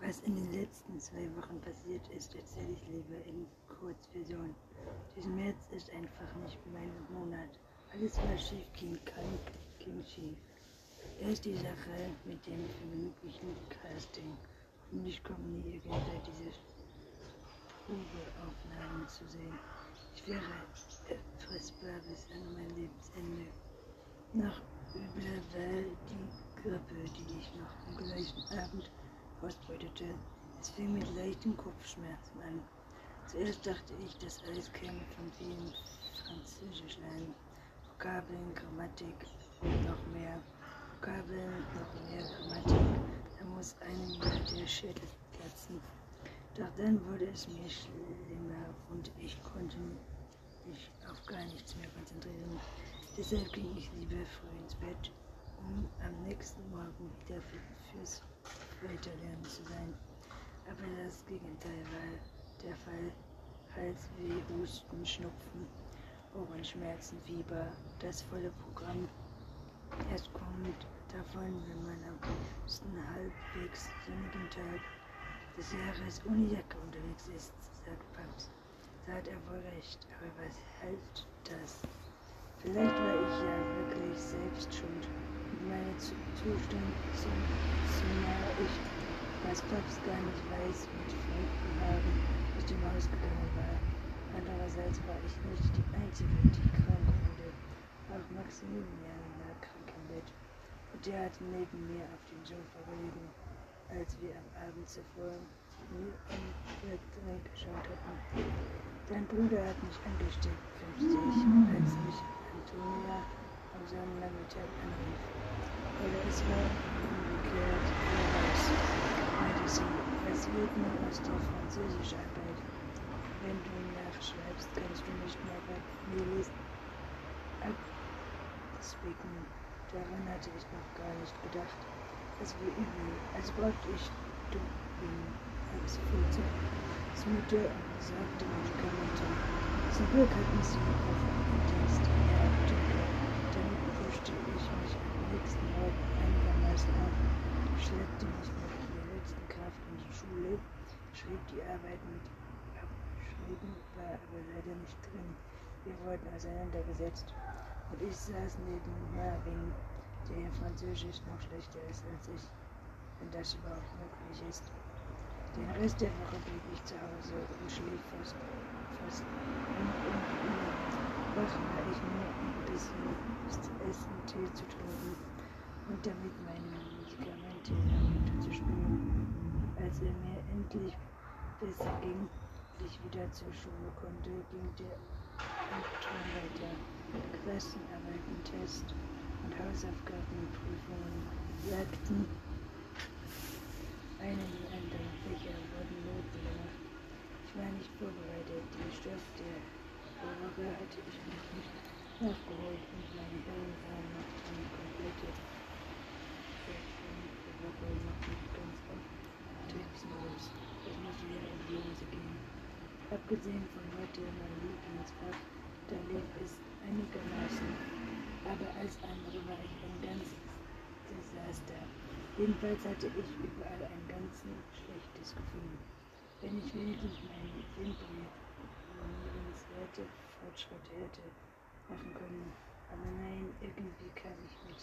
Was in den letzten zwei Wochen passiert ist, erzähle ich lieber in Kurzversion. Dieser März ist einfach nicht mein Monat. Alles, was schief gehen kann, ging schief. Erst die Sache mit dem möglichen Casting. Und ich komme nie irgendwie diese Probeaufnahmen zu sehen. Ich wäre erfressbar bis an mein Lebensende. Nach übler Wahl die Grippe, die ich noch am gleichen Abend ausbeutete. Es fing mit leichten Kopfschmerzen an. Zuerst dachte ich, das alles käme von vielen Französisch lernen. Vokabeln, Grammatik und noch mehr. Vokabeln, noch mehr Grammatik. Da muss einem ja der Schädel platzen. Doch dann wurde es mir schlimmer und ich konnte mich auf gar nichts mehr konzentrieren. Deshalb ging ich lieber früh ins Bett, um am nächsten Morgen wieder fürs Weiterlernen zu sein. Aber das Gegenteil war der Fall. Halsweh, Husten, Schnupfen, Ohrenschmerzen, Fieber, das volle Programm. Erst kommt davon, wenn man am liebsten halbwegs sonnigen Tag des Jahres ohne Jacke unterwegs ist, sagt Paps. Da hat er wohl recht, aber was heißt das? Vielleicht war ich ja wirklich selbst schuld meine so, so nah ich, was Paps gar nicht weiß, mit fremden Haaren aus dem Haus gegangen war. Andererseits war ich nicht die Einzige, die krank wurde. Auch Maximilian lag krank im Bett und der hat neben mir auf dem Sofa gelegen, als wir am Abend zuvor nie im Bett geschaut hatten. Dein Bruder hat mich angesteckt, 50, als mich Antonia Sonnennachmittag anrief. Oder es war umgekehrt, weiß, meinte sie, was wird nun aus der Französischarbeit? Wenn du nachschreibst, kannst du nicht mehr bei mir lesen. Deswegen, daran hatte ich noch gar nicht gedacht. Es war übel, als brauchte ich Dumping als Foto. Mutter und besorgte Medikamente. Zum Glück hatten sie auf einen Dienst in Apotheke. Damit puschte ich mich am nächsten Morgen einigermaßen auf, schleppte mich mit der letzten Kraft in die Schule, schrieb die Arbeit mit abschreiben, war aber leider nicht drin. Wir wurden auseinandergesetzt und ich saß neben Marvin, der in Französisch noch schlechter ist als ich, wenn das überhaupt möglich ist. Den Rest der Woche blieb ich zu Hause und schlief fast, fast und, und, und war ich nur, ein bisschen zu essen, Tee zu trinken und damit meine Medikamente herunterzuspülen. Als er mir endlich besser ging und ich wieder zur Schule konnte, ging der Anton weiter. Klassenarbeiten, Test und Hausaufgabenprüfungen sagten, eine die anderen Fächer wurden Noten. Ich war nicht vorbereitet. Den Stoff der Woche hatte ich noch nicht nachgeholt und meine Hirn war noch eine komplette Woche noch nicht ganz auf Textlos. Hose gehen. Abgesehen von heute mein Lieblingsfach, da lief es einigermaßen. Aber als andere war ich ein ganzes Desaster. Jedenfalls hatte ich überall ein ganz schlechtes Gefühl. Wenn ich wenigstens meine imprimierenswerte Fortschritte hätte machen können. Aber nein, irgendwie kam ich mit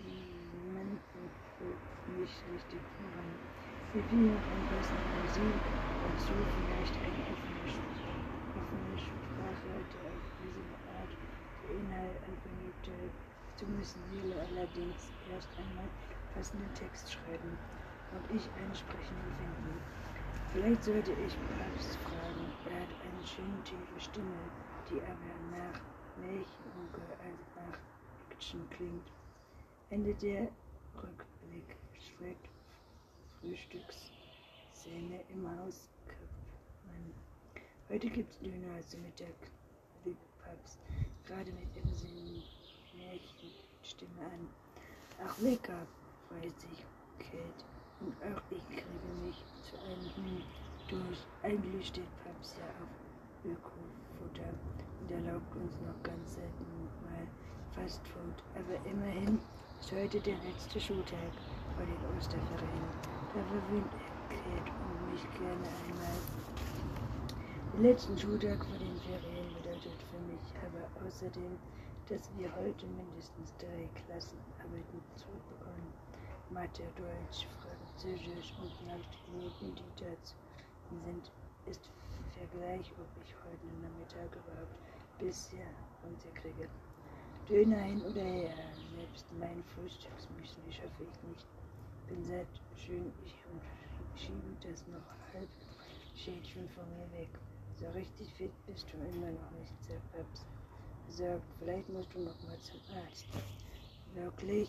Dementen nicht richtig voran. Fiel noch ein bisschen Musik dazu, vielleicht eine offene, offene Sprache, der auf diese Art der Inhalt anfängte zu müssen, wähle allerdings erst einmal passenden Text schreiben und ich einen sprechenden finden. Vielleicht sollte ich Papst fragen. Er hat eine schöne tiefe Stimme, die aber nach Märchenonkel als nach Action klingt. Ende der Rückblick schreckt Frühstücksszene im Haus. Heute gibt's Döner zum Mittag, Big Pubs, gerade mit Imsen Märchenstimme an. Ach, lecker! Feuchtigkeit und auch ich kriege mich zu einem Hund durch. Eigentlich steht Paps ja auf Ökofutter und erlaubt uns noch ganz selten mal Fastfood. Aber immerhin ist heute der letzte Schultag vor den Osterferien. Er verwöhnt erklärt und mich gerne einmal. Den letzten Schultag vor den Ferien bedeutet für mich aber außerdem, dass wir heute mindestens drei Klassenarbeiten zurückbekommen. Mathe, Deutsch, Französisch und Nachtnoten, die dazu sind, ist Vergleich, ob ich heute Nachmittag überhaupt bisher unterkriege. Döner hin oder her, selbst mein Frühstücksmüsli schaffe ich nicht. Bin sehr schön ich schiebe das noch halb Schädchen von mir weg. So richtig fit bist du immer noch nicht, sagt Babs. Sagt, vielleicht musst du noch mal zum Arzt. Wirklich?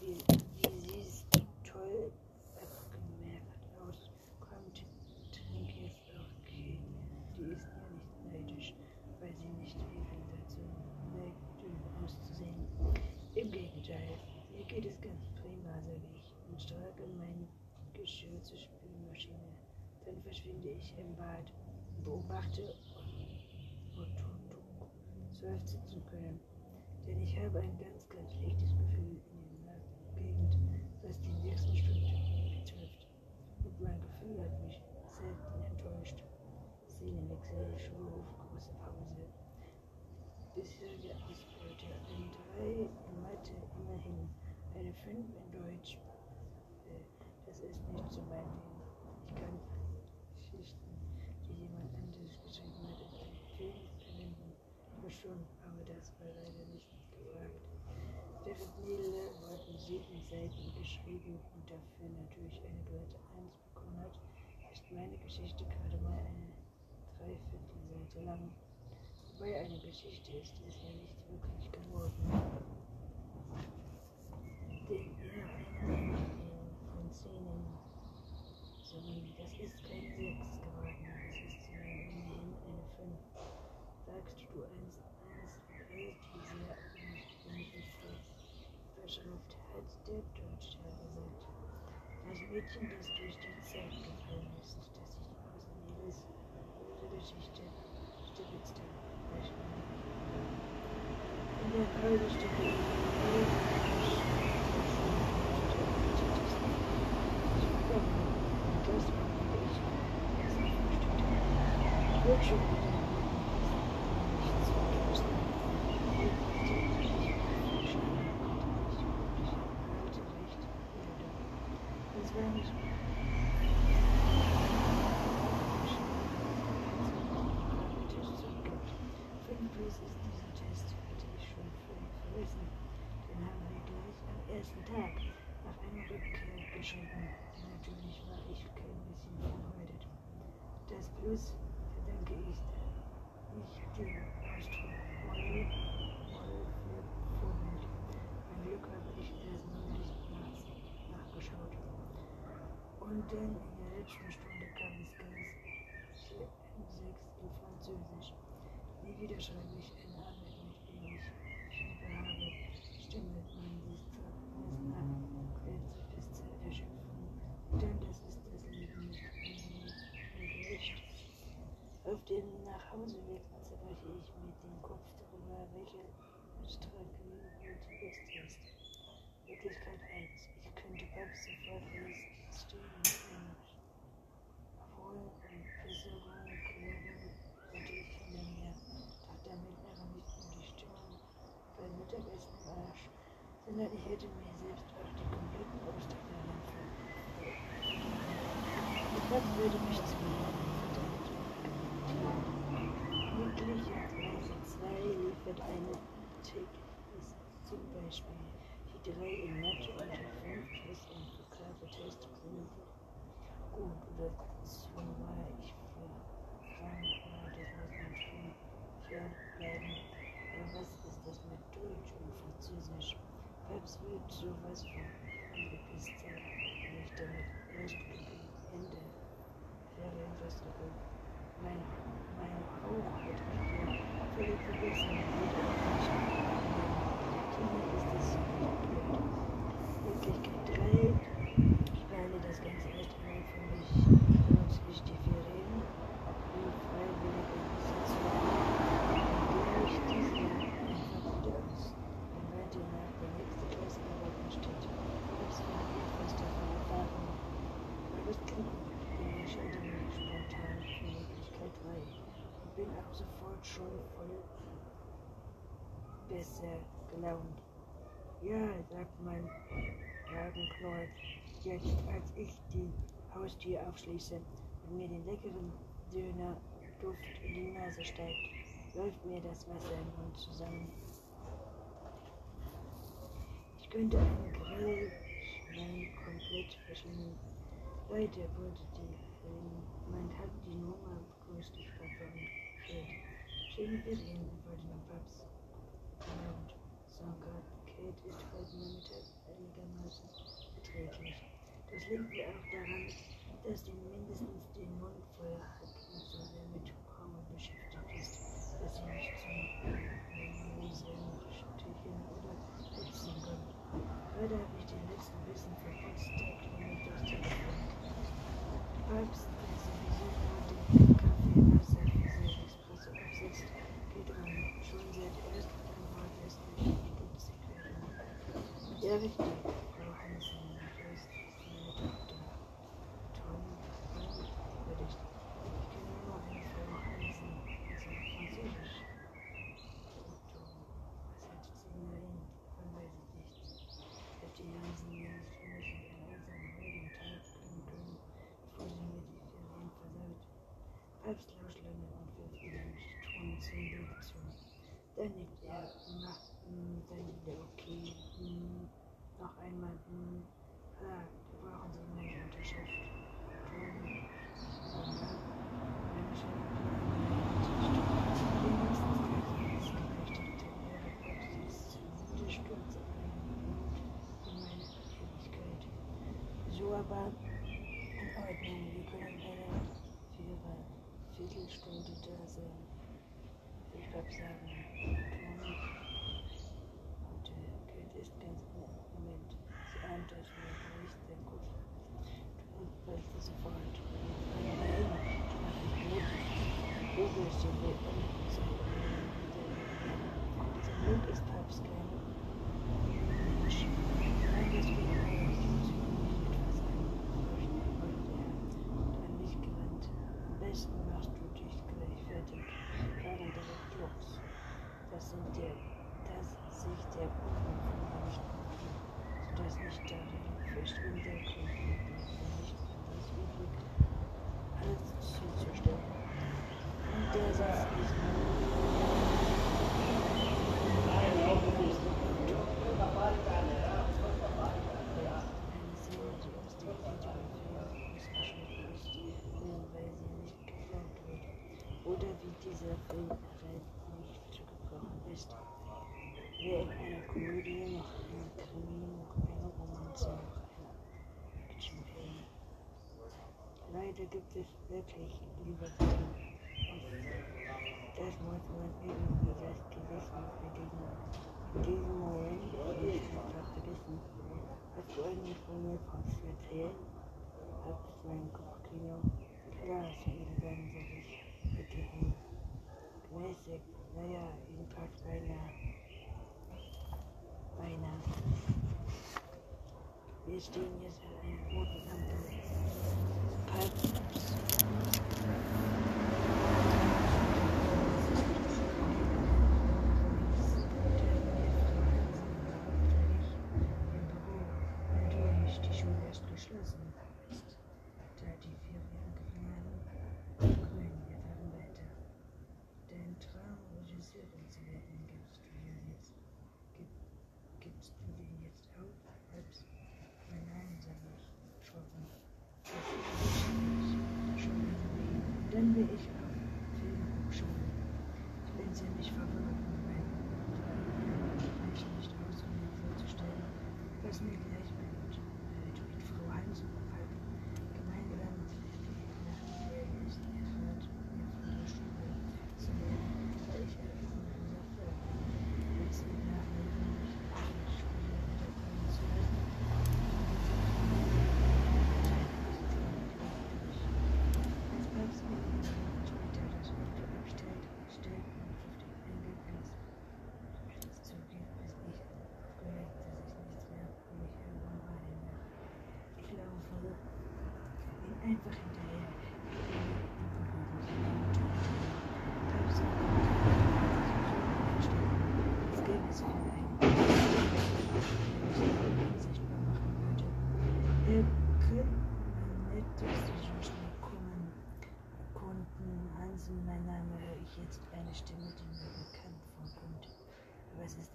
Wie, wie siehst du toll abgemerkt aus. Kommt, trink jetzt auch okay. Die ist ja nicht neidisch, weil sie nicht eben dazu neigt, auszusehen. Im Gegenteil, mir geht es ganz prima, sage ich und strage mein Geschirr zur Spülmaschine. Dann verschwinde ich im Bad, beobachte und seufzen zu können. Denn ich habe ein ganz, ganz schlechtes Gefühl in der Gegend, was die nächsten Stunden betrifft. Und mein Gefühl hat mich selten enttäuscht. Szenenwechsel, Schulhof, große Pause. Bisherige Ausbeute, ein 3 in immerhin eine 5 in Deutsch. Äh, das ist nicht so mein Ding. Ich kann Geschichten, die jemand anderes geschrieben hat, verwenden. Aber schon, aber das war leider nicht gefragt. Während Nele wurden sieben Seiten geschrieben und dafür natürlich eine glatte 1 bekommen hat, ist meine Geschichte gerade mal eine Dreiviertelseite lang. Wobei eine Geschichte ist es ja nicht wirklich geworden. Denn ja, eine von Szenen, sondern das ist kein 6 geworden, das ist ja immerhin eine 5. Sagst du 1, 1, hält wie sehr benötigte Verschrift hat der Deutscher gesagt. Das Mädchen, das durch die Zeit gefallen ist, das sich aus Neles böse Geschichte stibitzte, wahrscheinlich. In der Keulestücke wird schon wieder. Nichts vergessen. Heute recht, wieder da. Nicht Fünf plus ist dieser Test, hatte ich schon völlig vergessen. Den haben wir gleich am ersten Tag nach einer Rückkehr geschrieben. Natürlich war ich kein bisschen verheudet. Das Plus verdanke ich dem Ausdruck Moll, Moll für Vorbild. Mein Glück habe ich erst neulich nachts nachgeschaut. Und dann in der letzten Stunde kam es ganz für M6 in Französisch. Nie wieder schreibe ich eine Arbeit mit wenig Schiebe habe. Stimme man sich meist ab, quält sich bis zur Erschöpfung. Denn das ist das Leben nicht ungerecht. Auf dem Nachhauseweg zerbreche ich mit dem Kopf darüber, welche Strategie gut ist. Möglichkeit 1. Ich könnte Bob sofort ins Mir. Die sondern ich hätte mir selbst auch die kompletten Osterferien Mit Bob würde mich zwingen, Möglicherweise 2 liefert eine täglich zum Beispiel die 3 in Mathe und die 5 plus im Vokabeltest sind gut oder zumal ich aber das muss man schon was ist das mit Deutsch und wird sowas von angepisst sein, wenn ich damit erst gegen Ende Ferien festgestellt mein, mein Hauch hat hier völlig vergessen, wie der Somit ist es Möglichkeit 3. Ich plane das Ganze erst einmal für mich. Benutze ich die Ferien, wie freiwillige Sitzungen, der ich dieses Jahr einfach wieder aus. Wenn weiter nach der nächste Klassenarbeit steht. Das klingt die Entscheidung spontan für Möglichkeit 3 und bin ab sofort schon besser gelaunt. Ja, sagt mein Magen knurrt, jetzt als ich die Haustür aufschließe und mir den leckeren Döner-Duft in die Nase steigt, läuft mir das Wasser im Mund zusammen. Ich könnte einen Grill schnell komplett verschlingen. Leute, wurde die, man hat die Nummer verwirrt. Schöne Ferien, wollte noch Babs. Und Sanka, Kate heute Nachmittag einigermaßen erträglich. Das liegt mir auch daran, dass sie mindestens den Mund voll hat und so sehr mit Frauen beschäftigt ist, dass sie nicht zum Museumstichen oder putzen kann. Heute habe ich den letzten Bissen verputzt, der klingelt das Telefon. Babs, der sowieso gerade den Kaffee Wasser für sein Espresso absetzt, geht ran. Schon seit erst ein Wort lässt mich stutzig werden. Ja, richtig, Frau Hansen, das ist meine Tochter. Tom, Tom, würdigt. Ich kenne nur eine Frau Hansen, also Französisch. Tom, was hat sie mir hin? Man weiß es nicht. Hat die Hansen mir nicht für mich einen einsamen ruhigen Tag gönnen können, bevor sie mir die Ferien versaut. Papst lauscht lange und wird wieder mit Ton zum Bild zu. Dann nickt er, mm, dann wieder okay. Mm, noch einmal, ah, da brauchen Sie meine Unterschrift. So aber in Ordnung, wir können eine Viertelstunde da sein. Ich glaube sagen, Ton und äh, Kate ist ganz im Moment. Sie ahnt das mir nicht sehr gut. Und weiß das sofort. Nein, nein, mach ich gut. Google ist so wie Dieser Mund ist Papst gerne. Nein, das geht nicht. Ich muss mich etwas an. So schnell wollte er und an mich gewandt. Am besten machst du dich gleich fertig. Fahre direkt los. Das sind der, das sich der Boden von meinem Schnupfen, sodass nicht darin verschwinde könnte, mir nicht anderes übrig, alles zuzustimmen. Und der Satz ist eine Szene, die aus dem Videofilm ausgeschnitten ist, nur weil sie nicht gefilmt wird. Wie dieser Film erreicht nicht zugebrochen ist. Wer in einer Komödie noch eine Krimi, noch eine Romanze, noch eine Actionfilm. Leider gibt es wirklich Libertine. Das muss man irgendwie das Gewissen bedienen. In diesem Moment habe ich einfach vergessen. Hast du eigentlich von Post erzählen? Hat mein Kopfkino. Klar, viele sagen, sag ich. Bitte hin. Mäßig, naja, jedenfalls beinahe. Beinahe. Wir stehen jetzt an einer roten Ampel. Papst. Die Schule erst geschlossen ist, da die Ferien angefangen haben. Grün, wir fahren weiter. Dein Traum, Regisseurin zu werden, gibst du dir jetzt, gib, gibst du den jetzt auf? Halbs? Nein, nein, sag ich, trocken. Das ist nicht schon Dann will ich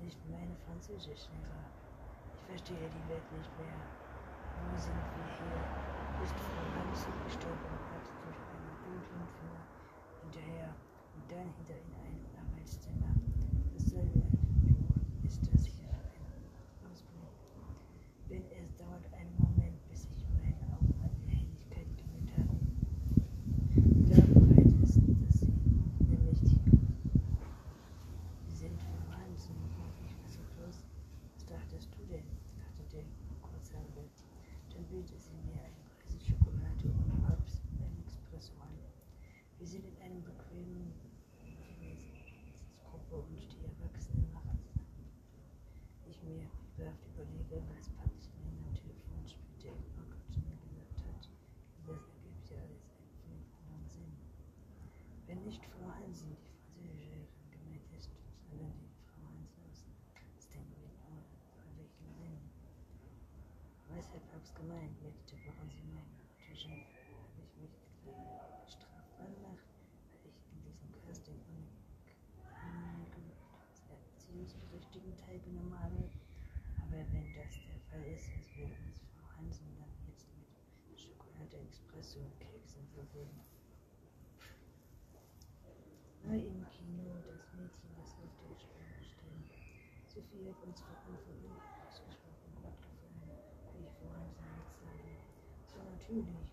nicht meine Französischlehrer. Ich verstehe die Welt nicht mehr. Wo sind wir hier? Bist du von einem Zug gestorben und hast durch einen dunklen Finger hinterher und dann hinter in ein Arbeitszimmer. Das soll Ebene male. Aber wenn das der Fall ist, was will uns Frau Hansen dann jetzt mit Schokolade, Express und Keksen verbinden. Neu im Kino, das Mädchen, das auf der Spur steht. Sophie hat uns von Anfang ausgesprochen gut gefallen, wie ich vorhin sagte. So natürlich.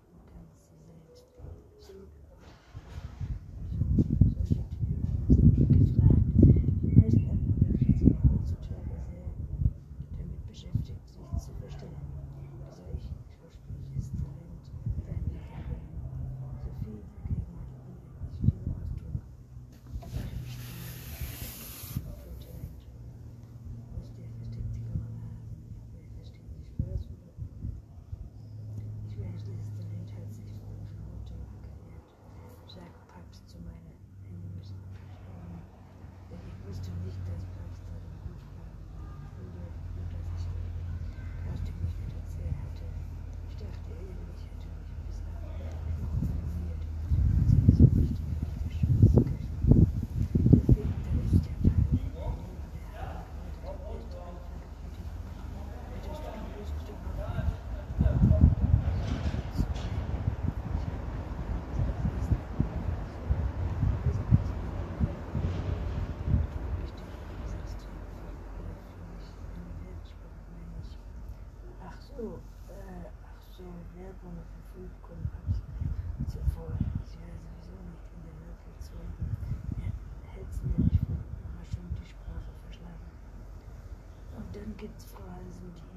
as far as